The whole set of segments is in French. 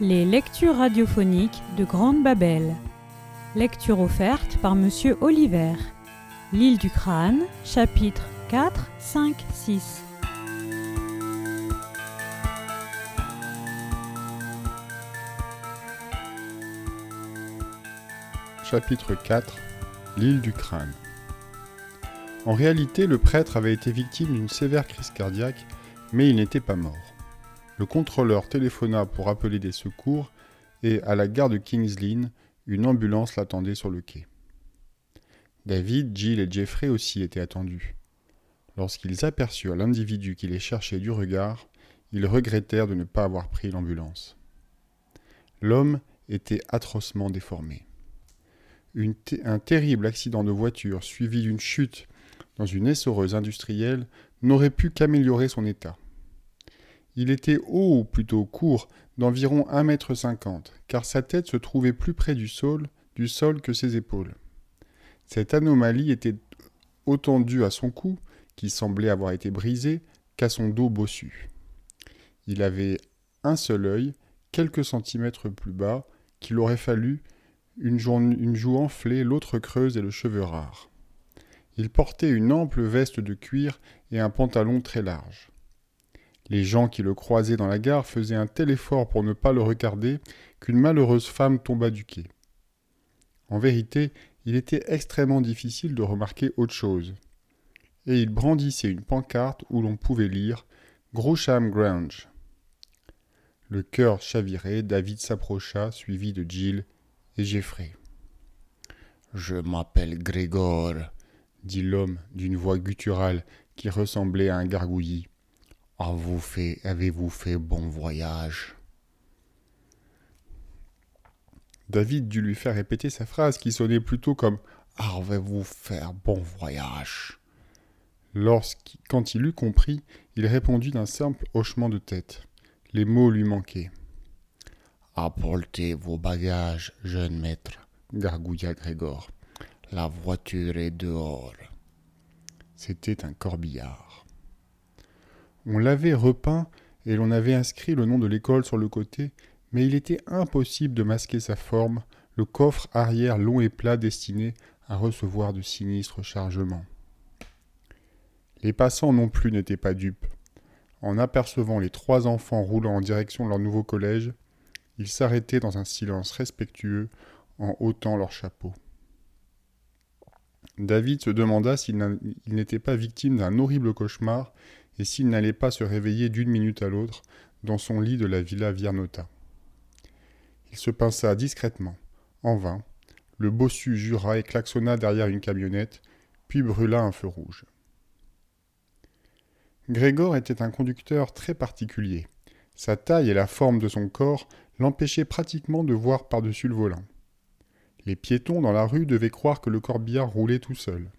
Les lectures radiophoniques de Grande Babel. Lecture offerte par Monsieur Oliver. L'île du crâne, chapitres 4, 5, 6. Chapitre 4 L'île du crâne. En réalité, le prêtre avait été victime d'une sévère crise cardiaque, mais il n'était pas mort. Le contrôleur téléphona pour appeler des secours et, à la gare de Kings Lynn, une ambulance l'attendait sur le quai. David, Jill et Jeffrey aussi étaient attendus. Lorsqu'ils aperçurent l'individu qui les cherchait du regard, ils regrettèrent de ne pas avoir pris l'ambulance. L'homme était atrocement déformé. un terrible accident de voiture suivi d'une chute dans une essoreuse industrielle n'aurait pu qu'améliorer son état. Il était haut ou plutôt court d'environ un mètre cinquante, car sa tête se trouvait plus près du sol, que ses épaules. Cette anomalie était autant due à son cou, qui semblait avoir été brisé, qu'à son dos bossu. Il avait un seul œil, quelques centimètres plus bas, qu'il aurait fallu une joue enflée, l'autre creuse et le cheveu rare. Il portait une ample veste de cuir et un pantalon très large. Les gens qui le croisaient dans la gare faisaient un tel effort pour ne pas le regarder qu'une malheureuse femme tomba du quai. En vérité, il était extrêmement difficile de remarquer autre chose. Et il brandissait une pancarte où l'on pouvait lire Grosham Grange. Le cœur chaviré, David s'approcha, suivi de Jill et Jeffrey. Je m'appelle Grégor, dit l'homme d'une voix gutturale qui ressemblait à un gargouillis. Avez-vous fait, avez-vous fait bon voyage? David dut lui faire répéter sa phrase qui sonnait plutôt comme Avez-vous fait bon voyage? Lorsqu'il, quand il eut compris, il répondit d'un simple hochement de tête. Les mots lui manquaient. Apportez vos bagages, jeune maître, gargouilla Grégor. La voiture est dehors. C'était un corbillard. On l'avait repeint et l'on avait inscrit le nom de l'école sur le côté, mais il était impossible de masquer sa forme, le coffre arrière long et plat destiné à recevoir de sinistres chargements. Les passants non plus n'étaient pas dupes. En apercevant les trois enfants roulant en direction de leur nouveau collège, ils s'arrêtaient dans un silence respectueux en ôtant leurs chapeaux. David se demanda s'il n'était pas victime d'un horrible cauchemar et s'il n'allait pas se réveiller d'une minute à l'autre dans son lit de la villa Viernota. Il se pinça discrètement, en vain. Le bossu jura et klaxonna derrière une camionnette, puis brûla un feu rouge. Grégor était un conducteur très particulier. Sa taille et la forme de son corps l'empêchaient pratiquement de voir par-dessus le volant. Les piétons dans la rue devaient croire que le corbillard roulait tout seul.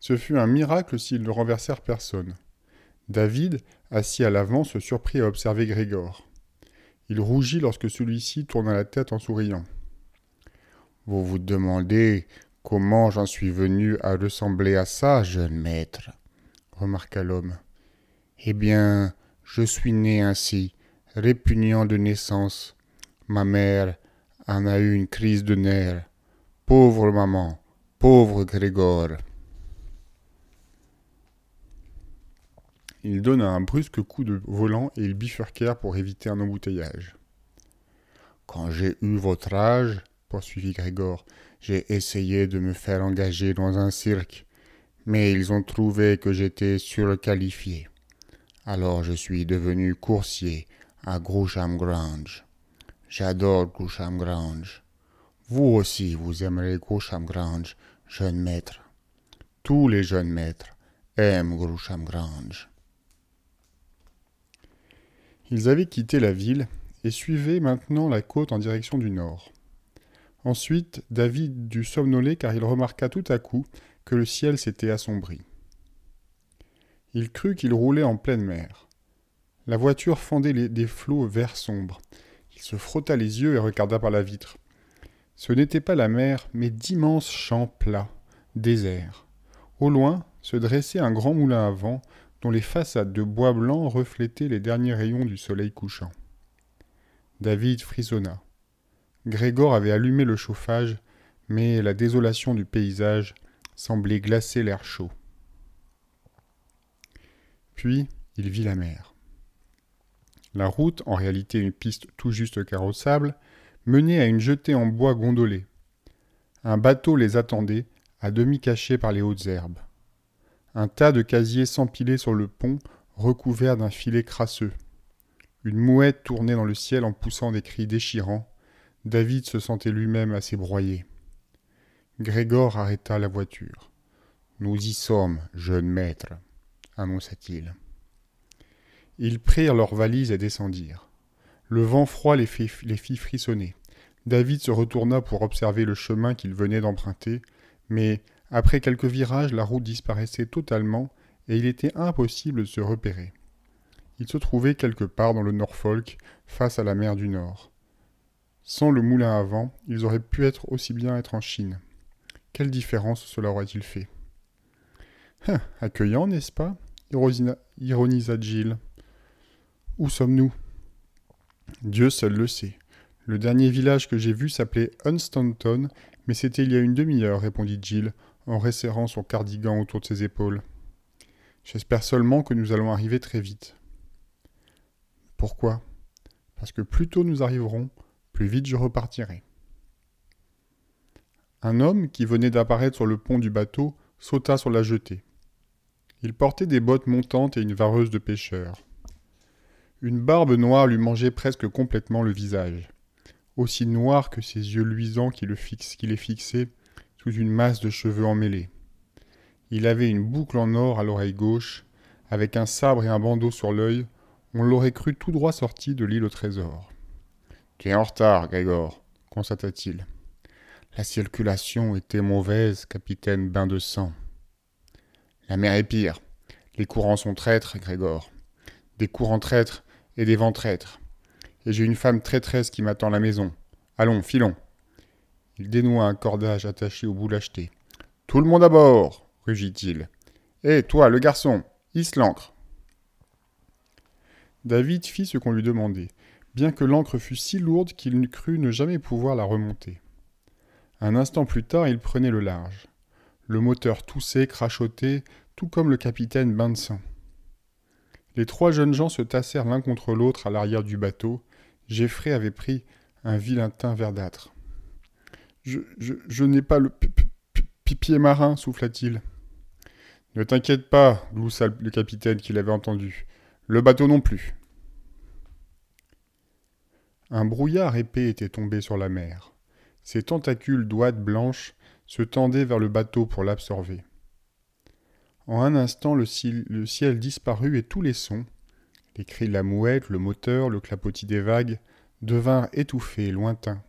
Ce fut un miracle s'ils ne renversèrent personne. David, assis à l'avant, se surprit à observer Grégor. Il rougit lorsque celui-ci tourna la tête en souriant. Vous vous demandez comment j'en suis venu à ressembler à ça, jeune maître remarqua l'homme. Eh bien, je suis né ainsi, répugnant de naissance. Ma mère en a eu une crise de nerfs. Pauvre maman, pauvre Grégor. Il donna un brusque coup de volant et ils bifurquèrent pour éviter un embouteillage. Quand j'ai eu votre âge, poursuivit Grégor, j'ai essayé de me faire engager dans un cirque, mais ils ont trouvé que j'étais surqualifié. Alors je suis devenu coursier à Groucham Grange. J'adore Groucham Grange. Vous aussi, vous aimerez Groucham Grange, jeune maître. Tous les jeunes maîtres aiment Groucham Grange. Ils avaient quitté la ville et suivaient maintenant la côte en direction du nord. Ensuite, David dut somnoler car il remarqua tout à coup que le ciel s'était assombri. Il crut qu'il roulait en pleine mer. La voiture fendait des flots verts sombres. Il se frotta les yeux et regarda par la vitre. Ce n'était pas la mer, mais d'immenses champs plats, déserts. Au loin se dressait un grand moulin à vent dont les façades de bois blanc reflétaient les derniers rayons du soleil couchant. David frissonna. Grégor avait allumé le chauffage, mais la désolation du paysage semblait glacer l'air chaud. Puis il vit la mer. La route, en réalité une piste tout juste carrossable, menait à une jetée en bois gondolée. Un bateau les attendait, à demi caché par les hautes herbes. Un tas de casiers s'empilait sur le pont, recouvert d'un filet crasseux. Une mouette tournait dans le ciel en poussant des cris déchirants. David se sentait lui-même assez broyé. Grégor arrêta la voiture. Nous y sommes, jeune maître, annonça-t-il. Ils prirent leurs valises et descendirent. Le vent froid les fit frissonner. David se retourna pour observer le chemin qu'il venait d'emprunter, mais après quelques virages, la route disparaissait totalement et il était impossible de se repérer. Il se trouvait quelque part dans le Norfolk, face à la mer du Nord. Sans le moulin à vent, ils auraient pu être aussi bien être en Chine. Quelle différence cela aurait-il fait? Hein, Accueillant, n'est-ce pas? Ironisa Jill. Où sommes-nous? Dieu seul le sait. Le dernier village que j'ai vu s'appelait Unstanton, mais c'était il y a une demi-heure, répondit Jill, en resserrant son cardigan autour de ses épaules. J'espère seulement que nous allons arriver très vite. Pourquoi? Parce que plus tôt nous arriverons, plus vite je repartirai. Un homme qui venait d'apparaître sur le pont du bateau sauta sur la jetée. Il portait des bottes montantes et une vareuse de pêcheur. Une barbe noire lui mangeait presque complètement le visage, aussi noir que ses yeux luisants qui, le qui les fixaient une masse de cheveux emmêlés. Il avait une boucle en or à l'oreille gauche, avec un sabre et un bandeau sur l'œil. On l'aurait cru tout droit sorti de l'île au trésor. Tu es en retard, Grégor, constata-t-il. La circulation était mauvaise, capitaine bain de sang. La mer est pire. Les courants sont traîtres, Grégor. Des courants traîtres et des vents traîtres. Et j'ai une femme traîtresse qui m'attend à la maison. Allons, filons. Il dénoua un cordage attaché au bout l'acheté. Tout le monde à bord rugit-il. Hé, toi, le garçon, hisse l'ancre. David fit ce qu'on lui demandait, bien que l'ancre fût si lourde qu'il crut ne jamais pouvoir la remonter. Un instant plus tard, il prenait le large. Le moteur toussait, crachotait, tout comme le capitaine bain. Les trois jeunes gens se tassèrent l'un contre l'autre à l'arrière du bateau. Geoffrey avait pris un vilain teint verdâtre. Je, n'ai pas le pied marin, souffla-t-il. Ne t'inquiète pas, gloussa le capitaine qui l'avait entendu. Le bateau non plus. Un brouillard épais était tombé sur la mer. Ses tentacules d'ouate blanches se tendaient vers le bateau pour l'absorber. En un instant, le le ciel disparut et tous les sons, les cris de la mouette, le moteur, le clapotis des vagues, devinrent étouffés, lointains.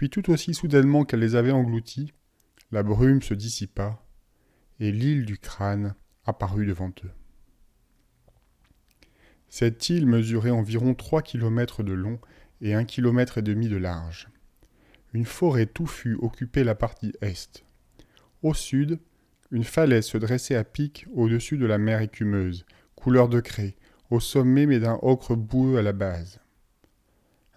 Puis tout aussi soudainement qu'elle les avait engloutis, la brume se dissipa, et l'île du crâne apparut devant eux. Cette île mesurait environ trois kilomètres de long et un kilomètre et demi de large. Une forêt touffue occupait la partie est. Au sud, une falaise se dressait à pic au-dessus de la mer écumeuse, couleur de craie, au sommet mais d'un ocre boueux à la base.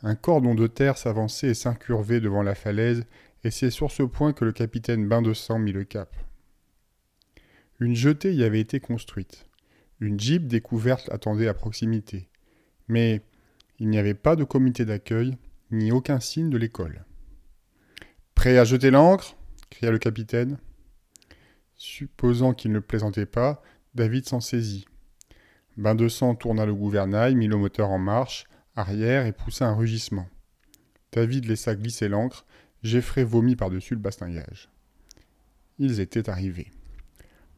Un cordon de terre s'avançait et s'incurvait devant la falaise, et c'est sur ce point que le capitaine Bain de Sang mit le cap. Une jetée y avait été construite. Une jeep découverte attendait à proximité. Mais il n'y avait pas de comité d'accueil, ni aucun signe de l'école. Prêt à jeter l'ancre? cria le capitaine. Supposant qu'il ne plaisantait pas, David s'en saisit. Bain de sang tourna le gouvernail, mit le moteur en marche, arrière et poussa un rugissement. David laissa glisser l'ancre, Geoffrey vomit par-dessus le bastingage. Ils étaient arrivés.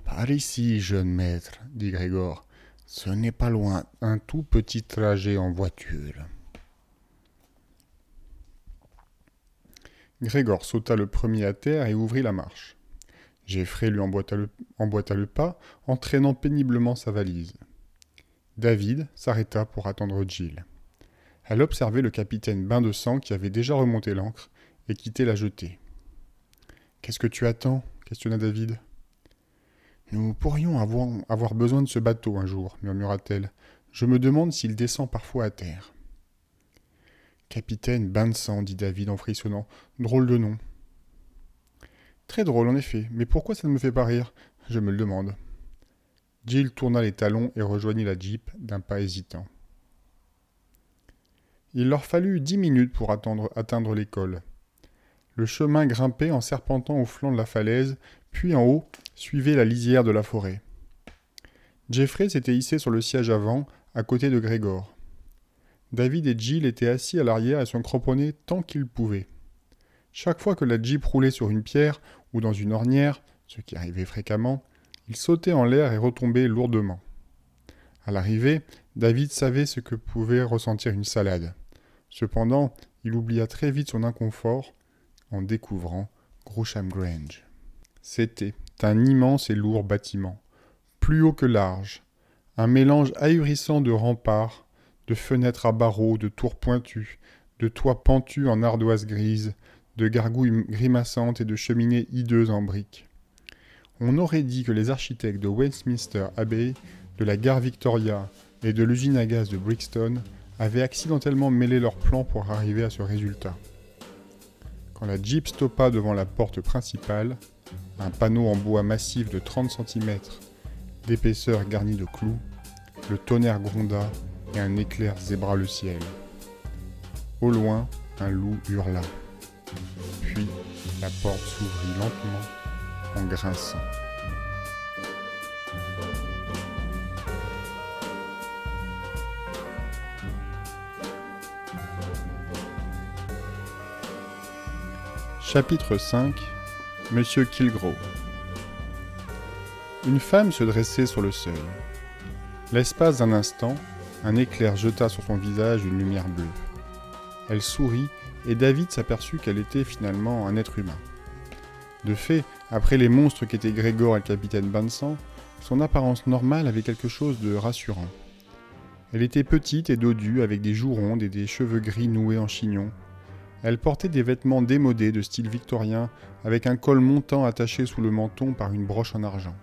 Par ici, jeune maître, dit Grégor. Ce n'est pas loin, un tout petit trajet en voiture. Grégor sauta le premier à terre et ouvrit la marche. Geoffrey lui emboîta le, emboîta le pas, entraînant péniblement sa valise. David s'arrêta pour attendre Jill. Elle observait le capitaine Bain de Sang qui avait déjà remonté l'ancre et quitté la jetée. Qu'est-ce que tu attends? questionna David. Nous pourrions avoir, avoir besoin de ce bateau un jour, murmura-t-elle. Je me demande s'il descend parfois à terre. Capitaine bain de sang, dit David en frissonnant. Drôle de nom. Très drôle, en effet, mais pourquoi ça ne me fait pas rire? Je me le demande. Jill tourna les talons et rejoignit la Jeep d'un pas hésitant. Il leur fallut dix minutes pour atteindre l'école. Le chemin grimpait en serpentant au flanc de la falaise, puis en haut suivait la lisière de la forêt. Jeffrey s'était hissé sur le siège avant, à côté de Grégor. David et Jill étaient assis à l'arrière et se cramponnaient tant qu'ils pouvaient. Chaque fois que la Jeep roulait sur une pierre ou dans une ornière, ce qui arrivait fréquemment, ils sautaient en l'air et retombaient lourdement. À l'arrivée, David savait ce que pouvait ressentir une salade. Cependant, il oublia très vite son inconfort en découvrant Groucham Grange. C'était un immense et lourd bâtiment, plus haut que large, un mélange ahurissant de remparts, de fenêtres à barreaux, de tours pointues, de toits pentus en ardoise grise, de gargouilles grimaçantes et de cheminées hideuses en briques. On aurait dit que les architectes de Westminster Abbey, de la gare Victoria et de l'usine à gaz de Brixton avaient accidentellement mêlé leurs plans pour arriver à ce résultat. Quand la Jeep stoppa devant la porte principale, un panneau en bois massif de 30 cm d'épaisseur garni de clous, le tonnerre gronda et un éclair zébra le ciel. Au loin, un loup hurla. Puis la porte s'ouvrit lentement en grinçant. Chapitre 5 Monsieur Kilgrove Une femme se dressait sur le seuil. L'espace d'un instant, un éclair jeta sur son visage une lumière bleue. Elle sourit et David s'aperçut qu'elle était finalement un être humain. De fait, après les monstres qu'étaient Grégor et le capitaine Bansan, son apparence normale avait quelque chose de rassurant. Elle était petite et dodue, avec des joues rondes et des cheveux gris noués en chignon, elle portait des vêtements démodés de style victorien, avec un col montant attaché sous le menton par une broche en argent.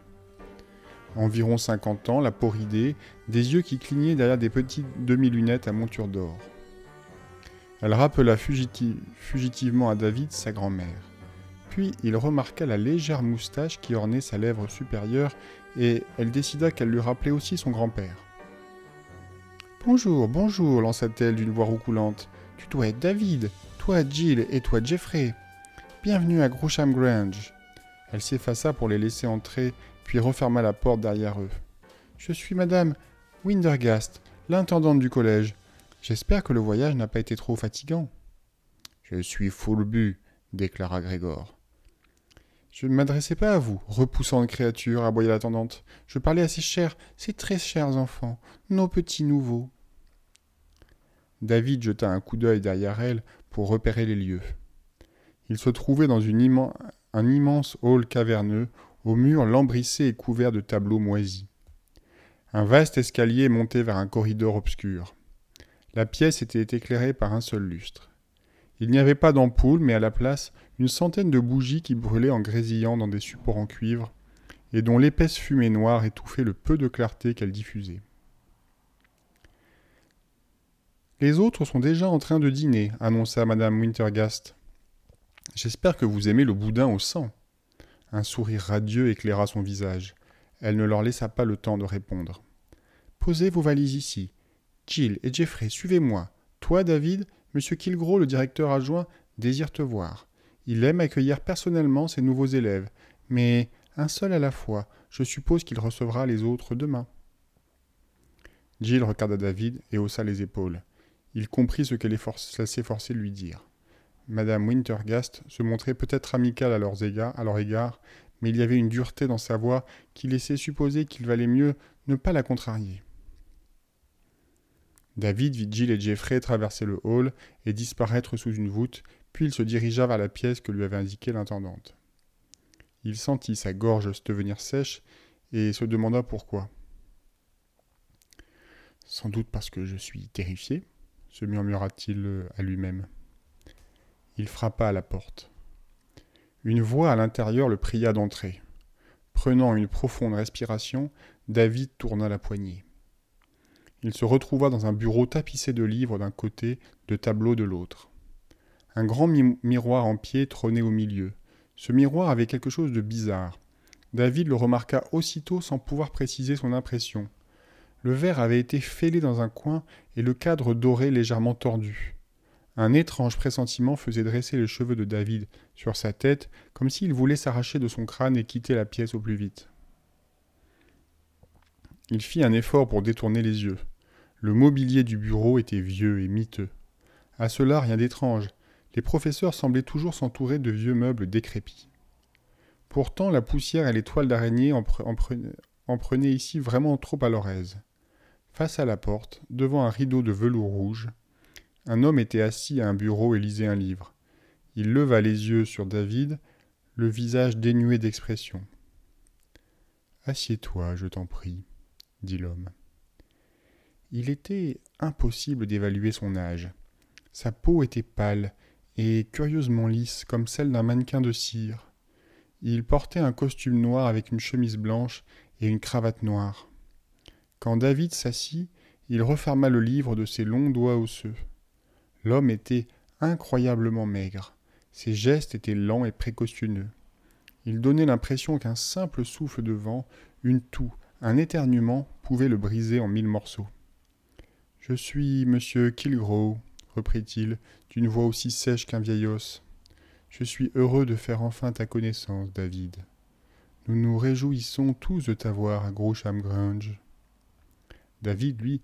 Environ 50 ans, la peau ridée, des yeux qui clignaient derrière des petites demi-lunettes à monture d'or. Elle rappela fugitivement à David sa grand-mère. Puis il remarqua la légère moustache qui ornait sa lèvre supérieure et elle décida qu'elle lui rappelait aussi son grand-père. Bonjour, bonjour, lança-t-elle d'une voix roucoulante. Tu dois être David. Toi Jill et toi Jeffrey. Bienvenue à Groucham Grange. Elle s'effaça pour les laisser entrer, puis referma la porte derrière eux. Je suis madame Windergast, l'intendante du collège. J'espère que le voyage n'a pas été trop fatigant. Je suis full but, déclara Grégor. Je ne m'adressais pas à vous, repoussante créature, aboya l'intendante. Je parlais à ces chers, ces très chers enfants, nos petits nouveaux. David jeta un coup d'œil derrière elle pour repérer les lieux. Il se trouvait dans un immense hall caverneux, aux murs lambrissés et couverts de tableaux moisis. Un vaste escalier montait vers un corridor obscur. La pièce était éclairée par un seul lustre. Il n'y avait pas d'ampoule, mais à la place, une centaine de bougies qui brûlaient en grésillant dans des supports en cuivre, et dont l'épaisse fumée noire étouffait le peu de clarté qu'elle diffusait. Les autres sont déjà en train de dîner, annonça madame Wintergast. J'espère que vous aimez le boudin au sang. Un sourire radieux éclaira son visage. Elle ne leur laissa pas le temps de répondre. Posez vos valises ici. Jill et Jeffrey, suivez-moi. Toi, David, monsieur Kilgro, le directeur adjoint, désire te voir. Il aime accueillir personnellement ses nouveaux élèves, mais un seul à la fois. Je suppose qu'il recevra les autres demain. Jill regarda David et haussa les épaules. Il comprit ce qu'elle s'efforçait de lui dire. Madame Wintergast se montrait peut-être amicale à, leurs égards, à leur égard, mais il y avait une dureté dans sa voix qui laissait supposer qu'il valait mieux ne pas la contrarier. David vit Jill et Jeffrey traverser le hall et disparaître sous une voûte, puis il se dirigea vers la pièce que lui avait indiquée l'intendante. Il sentit sa gorge se devenir sèche et se demanda pourquoi. Sans doute parce que je suis terrifié, se murmura-t-il euh, à lui-même. Il frappa à la porte. Une voix à l'intérieur le pria d'entrer. Prenant une profonde respiration, David tourna la poignée. Il se retrouva dans un bureau tapissé de livres d'un côté, de tableaux de l'autre. Un grand miroir en pied trônait au milieu. Ce miroir avait quelque chose de bizarre. David le remarqua aussitôt sans pouvoir préciser son impression. Le verre avait été fêlé dans un coin et le cadre doré légèrement tordu. Un étrange pressentiment faisait dresser les cheveux de David sur sa tête, comme s'il voulait s'arracher de son crâne et quitter la pièce au plus vite. Il fit un effort pour détourner les yeux. Le mobilier du bureau était vieux et miteux. À cela, rien d'étrange. Les professeurs semblaient toujours s'entourer de vieux meubles décrépits. Pourtant, la poussière et les toiles d'araignée en, prenaient ici vraiment trop à leur aise. Face à la porte, devant un rideau de velours rouge, un homme était assis à un bureau et lisait un livre. Il leva les yeux sur David, le visage dénué d'expression. Assieds-toi, je t'en prie dit l'homme. Il était impossible d'évaluer son âge. Sa peau était pâle et curieusement lisse comme celle d'un mannequin de cire. Il portait un costume noir avec une chemise blanche et une cravate noire. Quand David s'assit, il referma le livre de ses longs doigts osseux. L'homme était incroyablement maigre. Ses gestes étaient lents et précautionneux. Il donnait l'impression qu'un simple souffle de vent, une toux, un éternuement pouvait le briser en mille morceaux. Je suis monsieur Kilgrow, reprit-il, d'une voix aussi sèche qu'un vieil os. Je suis heureux de faire enfin ta connaissance, David. Nous nous réjouissons tous de t'avoir à Grosham. David, lui,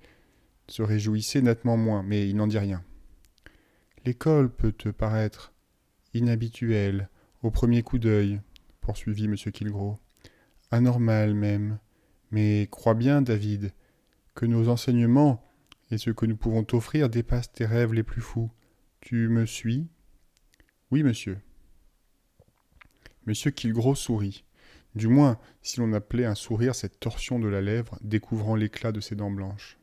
se réjouissait nettement moins, mais il n'en dit rien. L'école peut te paraître inhabituelle au premier coup d'œil, poursuivit M. Kilgrow. Anormal même, mais crois bien, David, que nos enseignements et ce que nous pouvons t'offrir dépassent tes rêves les plus fous. Tu me suis? Oui, monsieur. Monsieur Kilgros sourit. Du moins, si l'on appelait un sourire cette torsion de la lèvre découvrant l'éclat de ses dents blanches.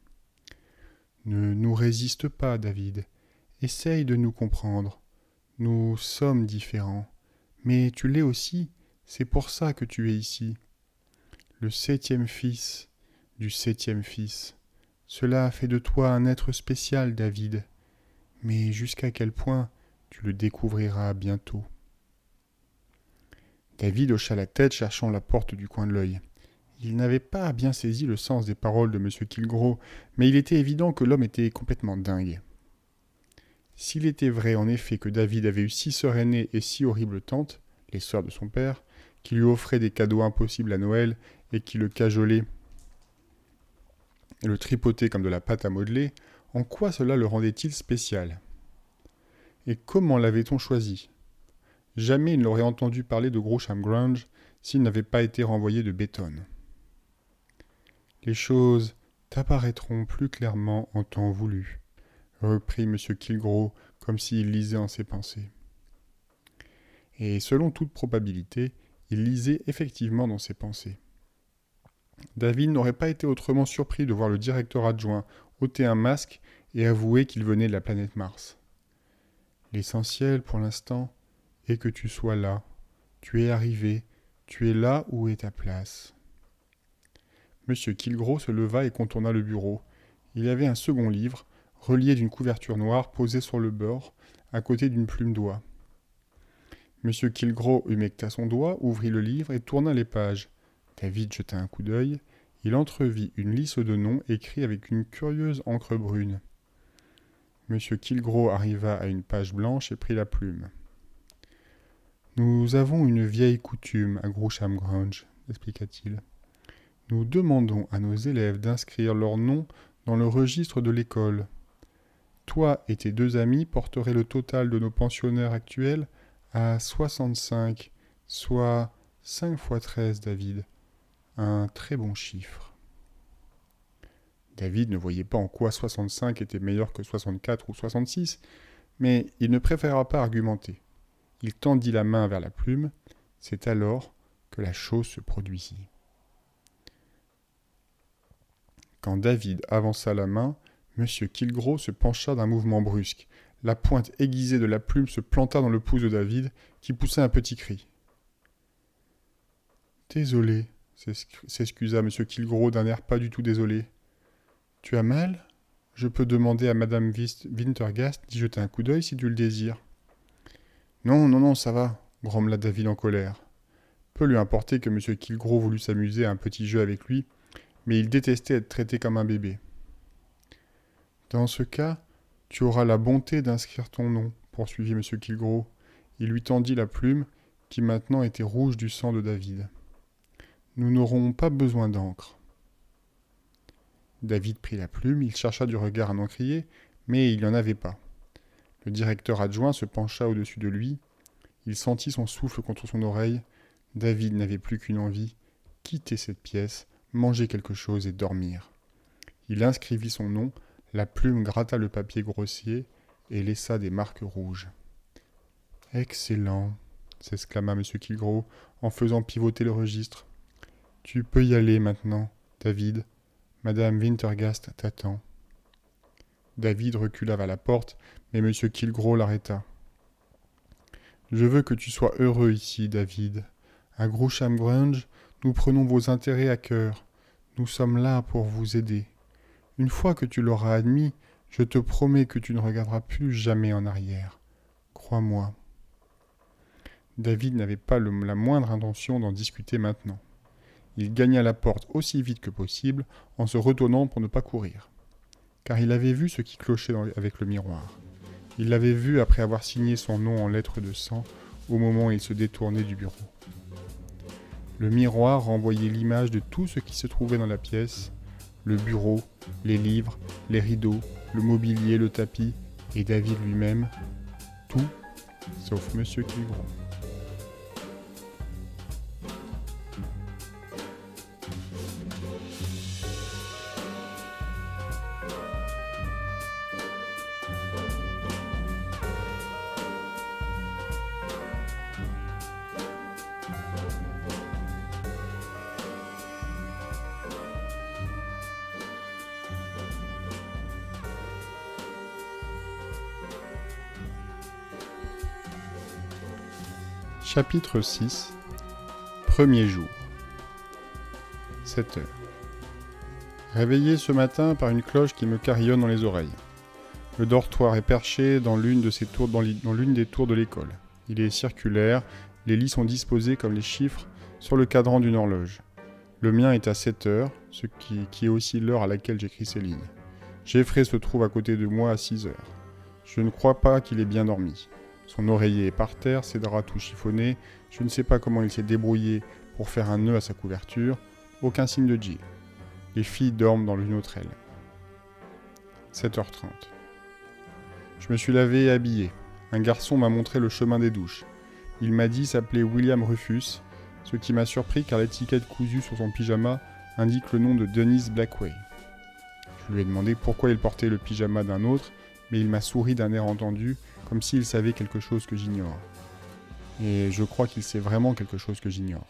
Ne nous résiste pas, David. Essaye de nous comprendre. Nous sommes différents. Mais tu l'es aussi. C'est pour ça que tu es ici le septième fils du septième fils. Cela fait de toi un être spécial, David. Mais jusqu'à quel point tu le découvriras bientôt? David hocha la tête cherchant la porte du coin de l'œil. Il n'avait pas bien saisi le sens des paroles de M. Kilgro, mais il était évident que l'homme était complètement dingue. S'il était vrai en effet que David avait eu six sœurs aînées et six horribles tantes, les sœurs de son père, qui lui offraient des cadeaux impossibles à Noël et qui le cajolait et le tripotait comme de la pâte à modeler, en quoi cela le rendait-il spécial? Et comment l'avait-on choisi? Jamais il n'aurait entendu parler de Grosham Grange s'il n'avait pas été renvoyé de béton. Les choses t'apparaîtront plus clairement en temps voulu, reprit M. Kilgro comme s'il lisait en ses pensées. Et selon toute probabilité, il lisait effectivement dans ses pensées. David n'aurait pas été autrement surpris de voir le directeur adjoint ôter un masque et avouer qu'il venait de la planète Mars. L'essentiel pour l'instant est que tu sois là. Tu es arrivé, tu es là où est ta place. Monsieur Kilgro se leva et contourna le bureau. Il y avait un second livre, relié d'une couverture noire, posé sur le bord, à côté d'une plume d'oie. Monsieur Kilgro humecta son doigt, ouvrit le livre et tourna les pages. David jeta un coup d'œil. Il entrevit une liste de noms écrits avec une curieuse encre brune. Monsieur Kilgro arriva à une page blanche et prit la plume. Nous avons une vieille coutume à Groucham Grange, expliqua-t-il. Nous demandons à nos élèves d'inscrire leur nom dans le registre de l'école. Toi et tes deux amis porteraient le total de nos pensionnaires actuels à soixante-cinq, soit cinq fois treize, David un très bon chiffre. David ne voyait pas en quoi 65 était meilleur que 64 ou 66, mais il ne préféra pas argumenter. Il tendit la main vers la plume, c'est alors que la chose se produisit. Quand David avança la main, M. Kilgro se pencha d'un mouvement brusque. La pointe aiguisée de la plume se planta dans le pouce de David, qui poussa un petit cri. Désolé, s'excusa M. Kilgro d'un air pas du tout désolé. Tu as mal? Je peux demander à Madame Wintergast d'y jeter un coup d'œil si tu le désires. Non, non, non, ça va, grommela David en colère. Peu lui importait que M. Kilgro voulût s'amuser à un petit jeu avec lui, mais il détestait être traité comme un bébé. Dans ce cas, tu auras la bonté d'inscrire ton nom, poursuivit M. Kilgro. Il lui tendit la plume, qui maintenant était rouge du sang de David. Nous n'aurons pas besoin d'encre. David prit la plume, il chercha du regard un encrier, mais il n'y en avait pas. Le directeur adjoint se pencha au-dessus de lui. Il sentit son souffle contre son oreille. David n'avait plus qu'une envie quitter cette pièce, manger quelque chose et dormir. Il inscrivit son nom, la plume gratta le papier grossier et laissa des marques rouges. Excellent, s'exclama M. Kilgro en faisant pivoter le registre. Tu peux y aller maintenant, David. Madame Wintergast t'attend. David recula vers la porte, mais M. Kilgro l'arrêta. Je veux que tu sois heureux ici, David. À Groucham Grange, nous prenons vos intérêts à cœur. Nous sommes là pour vous aider. Une fois que tu l'auras admis, je te promets que tu ne regarderas plus jamais en arrière. Crois-moi. David n'avait pas la moindre intention d'en discuter maintenant. Il gagna la porte aussi vite que possible en se retournant pour ne pas courir. Car il avait vu ce qui clochait avec le miroir. Il l'avait vu après avoir signé son nom en lettres de sang au moment où il se détournait du bureau. Le miroir renvoyait l'image de tout ce qui se trouvait dans la pièce, le bureau, les livres, les rideaux, le mobilier, le tapis et David lui-même, tout sauf Monsieur Kilgore. Chapitre 6 Premier jour 7 heures. Réveillé ce matin par une cloche qui me carillonne dans les oreilles. Le dortoir est perché dans l'une des tours de l'école. Il est circulaire, les lits sont disposés comme les chiffres sur le cadran d'une horloge. Le mien est à 7 heures, ce qui, qui est aussi l'heure à laquelle j'écris ces lignes. Jeffrey se trouve à côté de moi à 6 heures. Je ne crois pas qu'il ait bien dormi. Son oreiller est par terre, ses draps tout chiffonnés. Je ne sais pas comment il s'est débrouillé pour faire un nœud à sa couverture. Aucun signe de Jill. Les filles dorment dans l'une autre aile. 7h30. Je me suis lavé et habillé. Un garçon m'a montré le chemin des douches. Il m'a dit s'appeler William Rufus, ce qui m'a surpris car l'étiquette cousue sur son pyjama indique le nom de Denise Blackway. Je lui ai demandé pourquoi il portait le pyjama d'un autre, mais il m'a souri d'un air entendu comme s'il savait quelque chose que j'ignore. Et je crois qu'il sait vraiment quelque chose que j'ignore.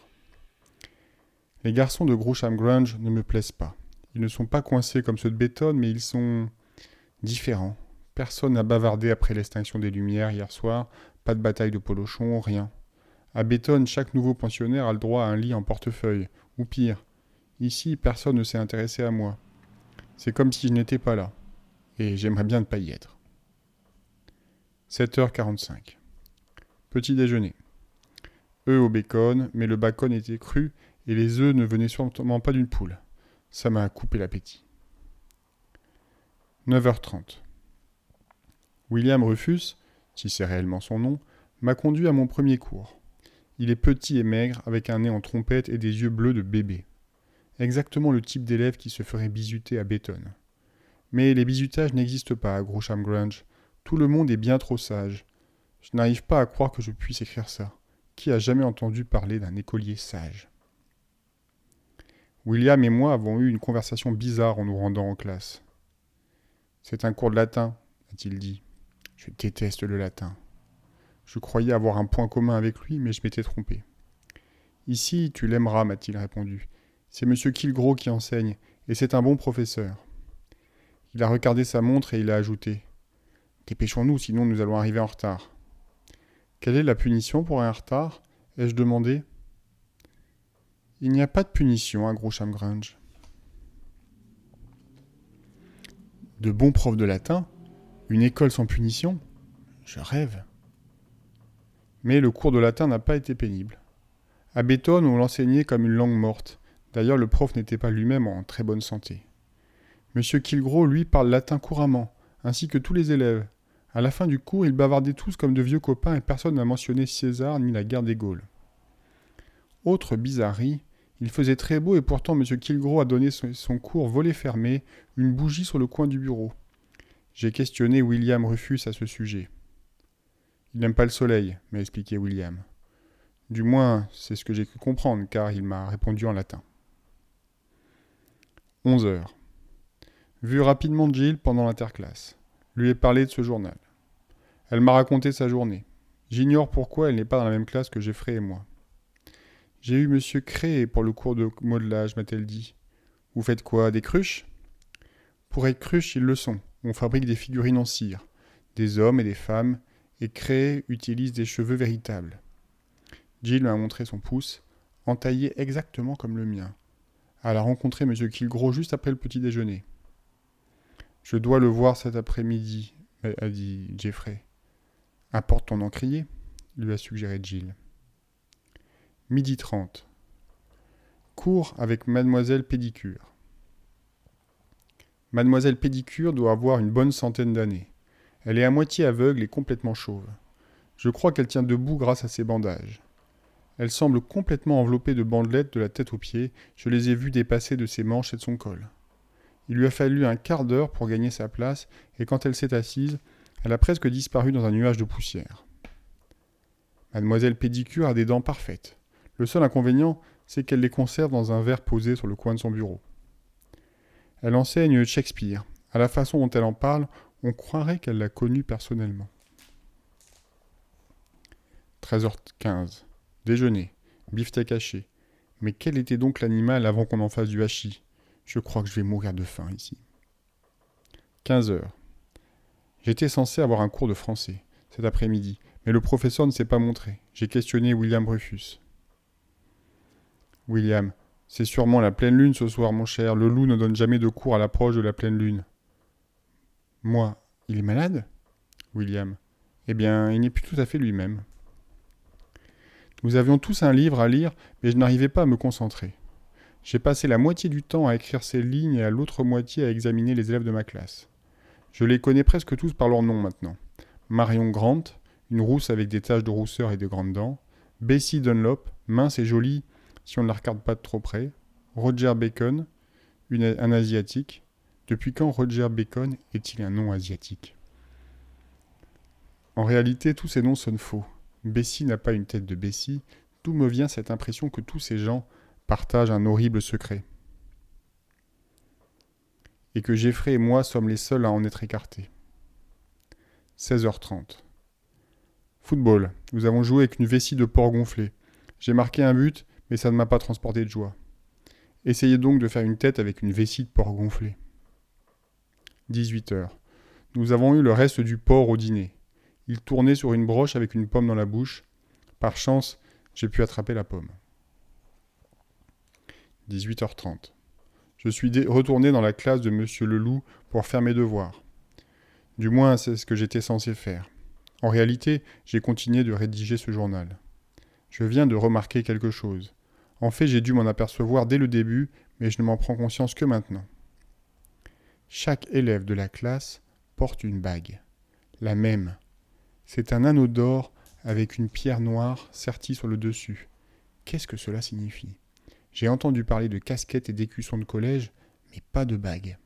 Les garçons de Groucham Grange ne me plaisent pas. Ils ne sont pas coincés comme ceux de Béton, mais ils sont différents. Personne n'a bavardé après l'extinction des Lumières hier soir, pas de bataille de polochon, rien. À Béton, chaque nouveau pensionnaire a le droit à un lit en portefeuille, ou pire. Ici, personne ne s'est intéressé à moi. C'est comme si je n'étais pas là. Et j'aimerais bien ne pas y être. 7h45. Petit déjeuner. Œufs au bacon, mais le bacon était cru et les œufs ne venaient sûrement pas d'une poule. Ça m'a coupé l'appétit. 9h30. William Rufus, si c'est réellement son nom, m'a conduit à mon premier cours. Il est petit et maigre, avec un nez en trompette et des yeux bleus de bébé. Exactement le type d'élève qui se ferait bisuter à Béton. Mais les bisutages n'existent pas à Grosham Grange, tout le monde est bien trop sage. Je n'arrive pas à croire que je puisse écrire ça. Qui a jamais entendu parler d'un écolier sage? William et moi avons eu une conversation bizarre en nous rendant en classe. C'est un cours de latin, a-t-il dit. Je déteste le latin. Je croyais avoir un point commun avec lui, mais je m'étais trompé. Ici, tu l'aimeras, m'a-t-il répondu. C'est M. Kilgro qui enseigne, et c'est un bon professeur. Il a regardé sa montre et il a ajouté Dépêchons-nous, sinon nous allons arriver en retard. Quelle est la punition pour un retard? Ai-je demandé? Il n'y a pas de punition à Groucham Grange. De bons profs de latin Une école sans punition? Je rêve. Mais le cours de latin n'a pas été pénible. À Béton, on l'enseignait comme une langue morte. D'ailleurs, le prof n'était pas lui-même en très bonne santé. Monsieur Kilgro, lui, parle latin couramment, ainsi que tous les élèves. À la fin du cours, ils bavardaient tous comme de vieux copains et personne n'a mentionné César ni la guerre des Gaules. Autre bizarrerie, il faisait très beau et pourtant M. Kilgro a donné son cours volet fermé, une bougie sur le coin du bureau. J'ai questionné William Rufus à ce sujet. Il n'aime pas le soleil, m'a expliqué William. Du moins, c'est ce que j'ai cru comprendre, car il m'a répondu en latin. 11 heures. Vu rapidement Jill pendant l'interclasse. Lui ai parlé de ce journal. Elle m'a raconté sa journée. J'ignore pourquoi elle n'est pas dans la même classe que Jeffrey et moi. J'ai eu monsieur Cré pour le cours de modelage, m'a-t-elle dit. Vous faites quoi Des cruches? Pour être cruche, ils le sont. On fabrique des figurines en cire, des hommes et des femmes, et Cré utilise des cheveux véritables. Jill m'a montré son pouce, entaillé exactement comme le mien. Elle a rencontré M. Kilgro juste après le petit déjeuner. Je dois le voir cet après-midi, a dit Jeffrey. Apporte ton encrier, lui a suggéré Jill. Midi trente. Cours avec Mademoiselle Pédicure. Mademoiselle Pédicure doit avoir une bonne centaine d'années. Elle est à moitié aveugle et complètement chauve. Je crois qu'elle tient debout grâce à ses bandages. Elle semble complètement enveloppée de bandelettes de la tête aux pieds, je les ai vues dépasser de ses manches et de son col. Il lui a fallu un quart d'heure pour gagner sa place, et quand elle s'est assise, elle a presque disparu dans un nuage de poussière. Mademoiselle Pédicure a des dents parfaites. Le seul inconvénient, c'est qu'elle les conserve dans un verre posé sur le coin de son bureau. Elle enseigne Shakespeare. À la façon dont elle en parle, on croirait qu'elle l'a connu personnellement. 13h15. Déjeuner. Beefsteak haché. Mais quel était donc l'animal avant qu'on en fasse du hachis Je crois que je vais mourir de faim ici. 15 heures. J'étais censé avoir un cours de français cet après-midi, mais le professeur ne s'est pas montré. J'ai questionné William Rufus. William, c'est sûrement la pleine lune ce soir, mon cher. Le loup ne donne jamais de cours à l'approche de la pleine lune. Moi, il est malade? William. Eh bien, il n'est plus tout à fait lui-même. Nous avions tous un livre à lire, mais je n'arrivais pas à me concentrer. J'ai passé la moitié du temps à écrire ces lignes et à l'autre moitié à examiner les élèves de ma classe. Je les connais presque tous par leur nom maintenant. Marion Grant, une rousse avec des taches de rousseur et de grandes dents. Bessie Dunlop, mince et jolie si on ne la regarde pas de trop près. Roger Bacon, un asiatique. Depuis quand Roger Bacon est-il un nom asiatique? En réalité, tous ces noms sonnent faux. Bessie n'a pas une tête de Bessie, d'où me vient cette impression que tous ces gens partagent un horrible secret? Et que Jeffrey et moi sommes les seuls à en être écartés. 16h30. Football. Nous avons joué avec une vessie de porc gonflée. J'ai marqué un but, mais ça ne m'a pas transporté de joie. Essayez donc de faire une tête avec une vessie de porc gonflée. 18h. Nous avons eu le reste du porc au dîner. Il tournait sur une broche avec une pomme dans la bouche. Par chance, j'ai pu attraper la pomme. 18h30. Je suis retourné dans la classe de M. Leloup pour faire mes devoirs. Du moins, c'est ce que j'étais censé faire. En réalité, j'ai continué de rédiger ce journal. Je viens de remarquer quelque chose. En fait, j'ai dû m'en apercevoir dès le début, mais je ne m'en prends conscience que maintenant. Chaque élève de la classe porte une bague. La même, c'est un anneau d'or avec une pierre noire sertie sur le dessus. Qu'est-ce que cela signifie? J'ai entendu parler de casquettes et d'écussons de collège, mais pas de bagues.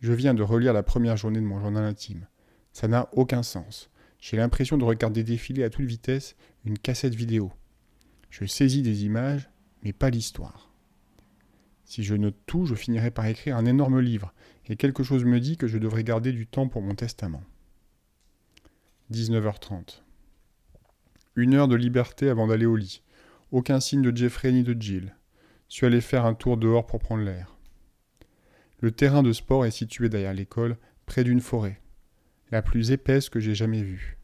Je viens de relire la première journée de mon journal intime. Ça n'a aucun sens. J'ai l'impression de regarder défiler à toute vitesse une cassette vidéo. Je saisis des images, mais pas l'histoire. Si je note tout, je finirai par écrire un énorme livre, et quelque chose me dit que je devrais garder du temps pour mon testament. 19h30. Une heure de liberté avant d'aller au lit. Aucun signe de Jeffrey ni de Jill. Suis allé faire un tour dehors pour prendre l'air. Le terrain de sport est situé derrière l'école, près d'une forêt, la plus épaisse que j'ai jamais vue.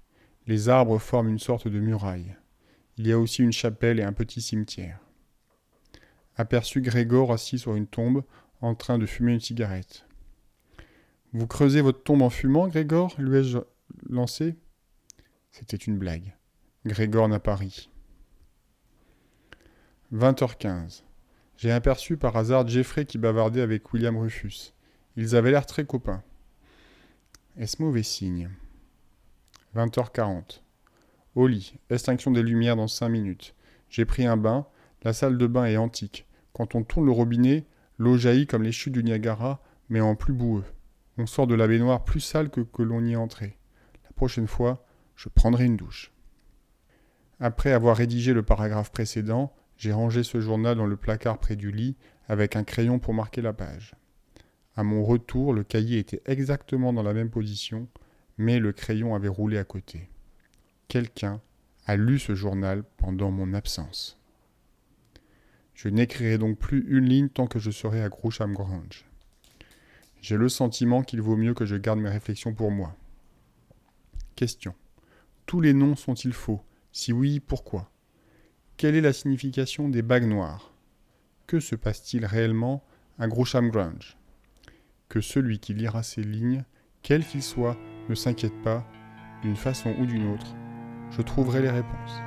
Les arbres forment une sorte de muraille. Il y a aussi une chapelle et un petit cimetière. Aperçu Grégor assis sur une tombe, en train de fumer une cigarette. Vous creusez votre tombe en fumant, Grégor lui ai-je lancé? C'était une blague. Grégor n'a pas ri. 20h15. J'ai aperçu par hasard Jeffrey qui bavardait avec William Rufus. Ils avaient l'air très copains. Est-ce mauvais signe? 20h40. Au lit, extinction des lumières dans 5 minutes. J'ai pris un bain. La salle de bain est antique. Quand on tourne le robinet, l'eau jaillit comme les chutes du Niagara, mais en plus boueux. On sort de la baignoire plus sale que, que l'on y est entré. La prochaine fois, je prendrai une douche. Après avoir rédigé le paragraphe précédent, j'ai rangé ce journal dans le placard près du lit avec un crayon pour marquer la page. À mon retour, le cahier était exactement dans la même position, mais le crayon avait roulé à côté. Quelqu'un a lu ce journal pendant mon absence. Je n'écrirai donc plus une ligne tant que je serai à Groucham Grange. J'ai le sentiment qu'il vaut mieux que je garde mes réflexions pour moi. Question. Tous les noms sont-ils faux? Si oui, pourquoi? Quelle est la signification des bagues noires? Que se passe-t-il réellement? À Groucham Grange Que celui qui lira ces lignes, quel qu'il soit, ne s'inquiète pas, d'une façon ou d'une autre, je trouverai les réponses.